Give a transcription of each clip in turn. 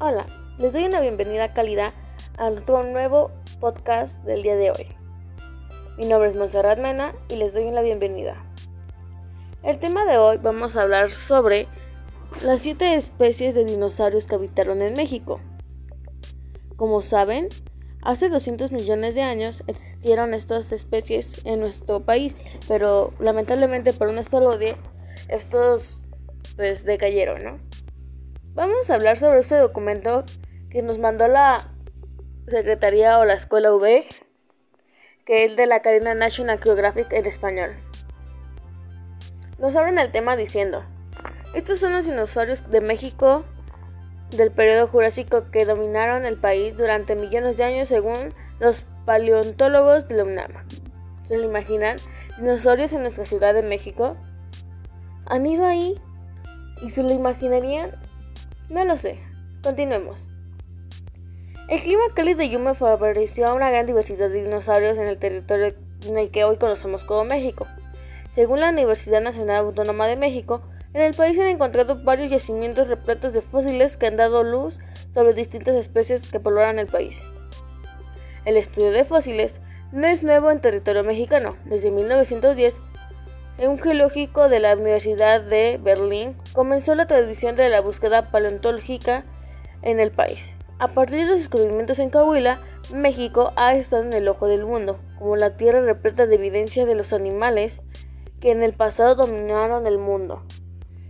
Hola, les doy una bienvenida cálida a nuevo podcast del día de hoy. Mi nombre es Monserrat Mena y les doy la bienvenida. El tema de hoy vamos a hablar sobre las siete especies de dinosaurios que habitaron en México. Como saben, hace 200 millones de años existieron estas especies en nuestro país, pero lamentablemente por un día estos pues decayeron, ¿no? Vamos a hablar sobre este documento que nos mandó la Secretaría o la Escuela V, que es de la cadena National Geographic en español. Nos abren el tema diciendo, estos son los dinosaurios de México del periodo jurásico que dominaron el país durante millones de años según los paleontólogos de la UNAM. ¿Se lo imaginan? Dinosaurios en nuestra ciudad de México. ¿Han ido ahí? ¿Y se lo imaginarían? No lo sé. Continuemos. El clima cálido y húmedo favoreció a una gran diversidad de dinosaurios en el territorio en el que hoy conocemos como México. Según la Universidad Nacional Autónoma de México, en el país se han encontrado varios yacimientos repletos de fósiles que han dado luz sobre distintas especies que poblan el país. El estudio de fósiles no es nuevo en territorio mexicano. Desde 1910, un geológico de la Universidad de Berlín comenzó la tradición de la búsqueda paleontológica en el país. A partir de los descubrimientos en Coahuila, México ha estado en el ojo del mundo, como la tierra repleta de evidencia de los animales que en el pasado dominaron el mundo.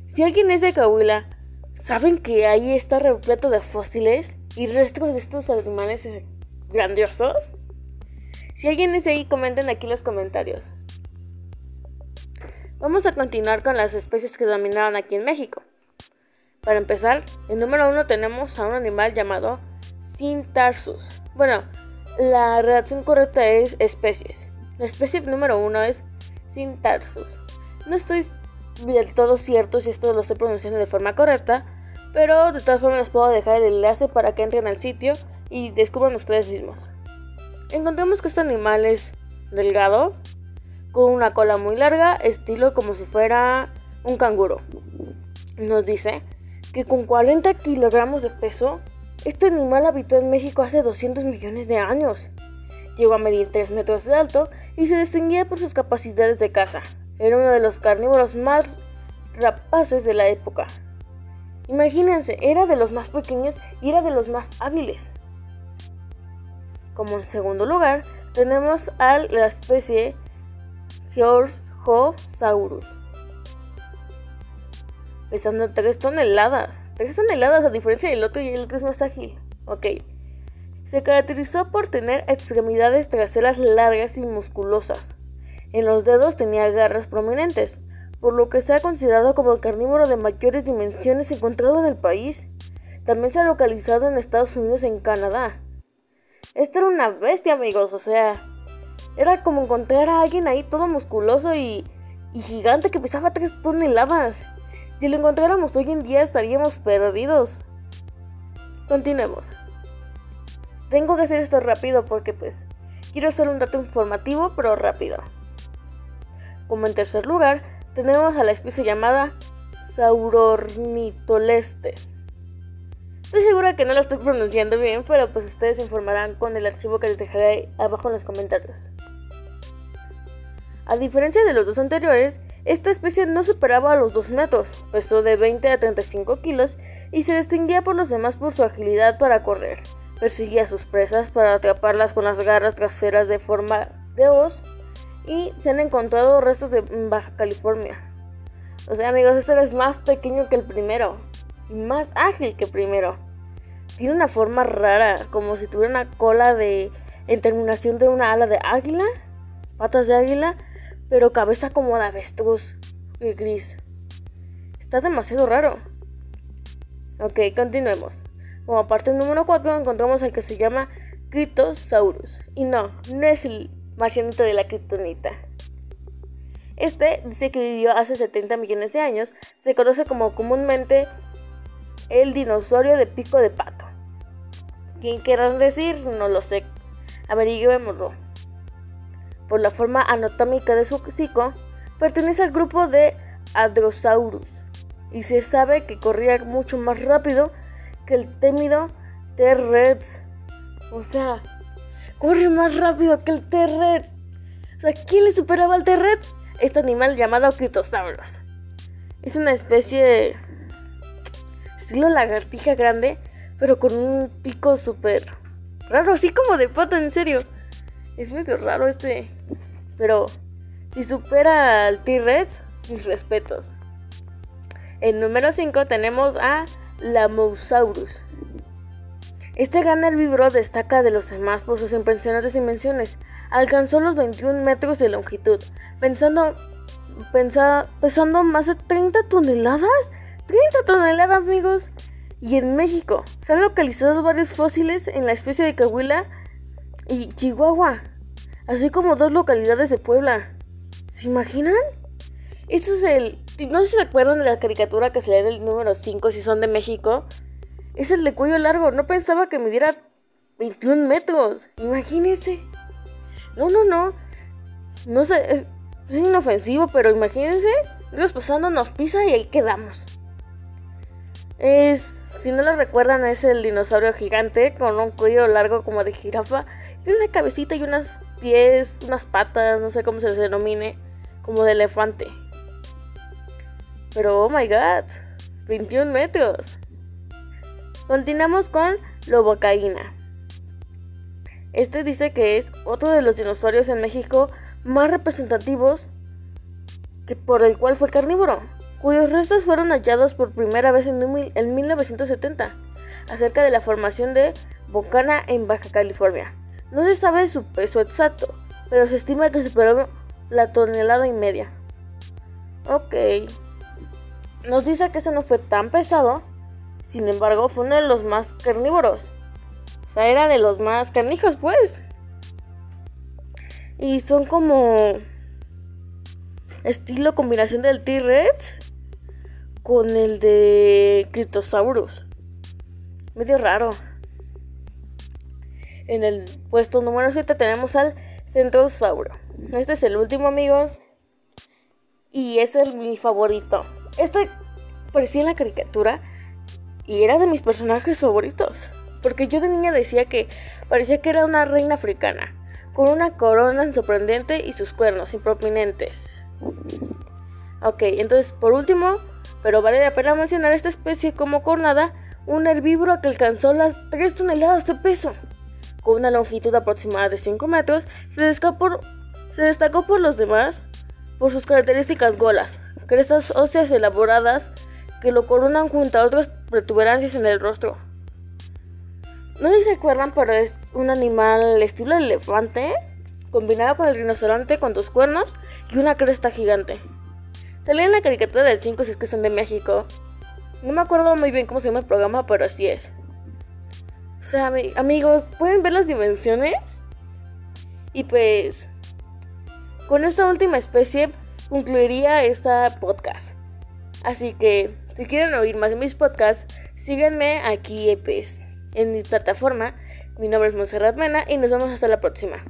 Si alguien es de Coahuila, ¿saben que ahí está repleto de fósiles y restos de estos animales grandiosos? Si alguien es de ahí, comenten aquí los comentarios. Vamos a continuar con las especies que dominaron aquí en México. Para empezar, en número uno tenemos a un animal llamado Cintarsus. Bueno, la redacción correcta es especies. La especie número uno es Cintarsus. No estoy del todo cierto si esto lo estoy pronunciando de forma correcta, pero de todas formas les puedo dejar el enlace para que entren al sitio y descubran ustedes mismos. Encontramos que este animal es delgado, con una cola muy larga, estilo como si fuera un canguro. Nos dice que con 40 kilogramos de peso, este animal habitó en México hace 200 millones de años. Llegó a medir 3 metros de alto y se distinguía por sus capacidades de caza. Era uno de los carnívoros más rapaces de la época. Imagínense, era de los más pequeños y era de los más hábiles. Como en segundo lugar, tenemos a la especie Georgosaurus. Pesando 3 toneladas. 3 toneladas a diferencia del otro y el otro es más ágil. Ok. Se caracterizó por tener extremidades traseras largas y musculosas. En los dedos tenía garras prominentes, por lo que se ha considerado como el carnívoro de mayores dimensiones encontrado en el país. También se ha localizado en Estados Unidos y en Canadá. Esto era una bestia, amigos, o sea, era como encontrar a alguien ahí todo musculoso y, gigante que pesaba 3 toneladas. Si lo encontráramos hoy en día estaríamos perdidos. Continuemos. Tengo que hacer esto rápido porque pues quiero hacer un dato informativo pero rápido. Como en tercer lugar tenemos a la especie llamada Saurornitolestes. Estoy segura que no lo estoy pronunciando bien, pero pues ustedes se informarán con el archivo que les dejaré abajo en los comentarios. A diferencia de los dos anteriores, esta especie no superaba los 2 metros, pesó de 20 a 35 kilos y se distinguía por los demás por su agilidad para correr. Perseguía a sus presas para atraparlas con las garras traseras de forma de hoz y se han encontrado restos de Baja California. O sea amigos, este es más pequeño que el primero y más ágil que primero. Tiene una forma rara, como si tuviera una cola de en terminación de una ala de águila, patas de águila, pero cabeza como de avestruz y gris. Está demasiado raro. Ok, continuemos. Como parte número 4 encontramos al que se llama Cryptosaurus. Y no, no es el marcianito de la kriptonita. Este dice que vivió hace 70 millones de años. Se conoce como comúnmente el dinosaurio de pico de pato. ¿Quién querrán decir? No lo sé. Averiguémoslo. Por la forma anatómica de su hocico, pertenece al grupo de Adrosaurus y se sabe que corría mucho más rápido que el temido T-Rex. O sea, corre más rápido que el T-Rex. O sea, ¿quién le superaba al T-Rex? Este animal llamado Critosaurus. Es una especie estilo lagartija grande, pero con un pico súper raro, así como de pata, en serio. Es medio raro este. Pero si supera al T-Rex, mis respetos. En número 5 tenemos a Lamosaurus. Este gran herbívoro destaca de los demás por sus impresionantes dimensiones. Alcanzó los 21 metros de longitud, pensando, pesando más de 30 toneladas. 30 toneladas, amigos. Y en México se han localizado varios fósiles en la especie de Cahuila y Chihuahua, así como dos localidades de Puebla. ¿Se imaginan? Este es el. No sé si se acuerdan de la caricatura que lee en el número 5 si son de México. Es el de cuello largo. No pensaba que midiera 21 metros. Imagínense. No, no, no. No sé. Es, inofensivo, pero imagínense. Dios pasando nos pisa y ahí quedamos. Es. Si no lo recuerdan, es el dinosaurio gigante con un cuello largo como de jirafa. Y una cabecita y unas pies, unas patas, no sé cómo se denomine, como de elefante. Pero, oh my god, 21 metros. Continuamos con Lobocaína. Este dice que es otro de los dinosaurios en México más representativos que por el cual fue carnívoro, cuyos restos fueron hallados por primera vez en, en 1970, acerca de la formación de Bocana en Baja California. No se sabe su peso exacto, pero se estima que superó la tonelada y media. Ok. Nos dice que ese no fue tan pesado, sin embargo, fue uno de los más carnívoros. O sea, era de los más carnijos, pues. Y son como estilo combinación del T-Rex con el de Critosaurus. Medio raro. En el puesto número 7 tenemos al Centrosauro. Este es el último, amigos. Y es el mi favorito. Este parecía en la caricatura y era de mis personajes favoritos. Porque yo de niña decía que parecía que era una reina africana, con una corona sorprendente y sus cuernos improminentes. Ok, entonces por último, pero vale la pena mencionar esta especie como cornada, un herbívoro que alcanzó las 3 toneladas de peso. Con una longitud aproximada de 5 metros, se destacó, por, los demás por sus características golas, crestas óseas elaboradas que lo coronan junto a otras protuberancias en el rostro. No sé si se acuerdan, pero es un animal estilo elefante, combinado con el rinoceronte con dos cuernos y una cresta gigante. Salía en la caricatura del 5 si es que son de México. No me acuerdo muy bien cómo se llama el programa, pero así es. O sea, amigos, ¿pueden ver las dimensiones? Y pues, con esta última especie concluiría esta podcast. Así que si quieren oír más de mis podcasts, síganme aquí pues, en mi plataforma. Mi nombre es Monserrat Mena y nos vemos hasta la próxima.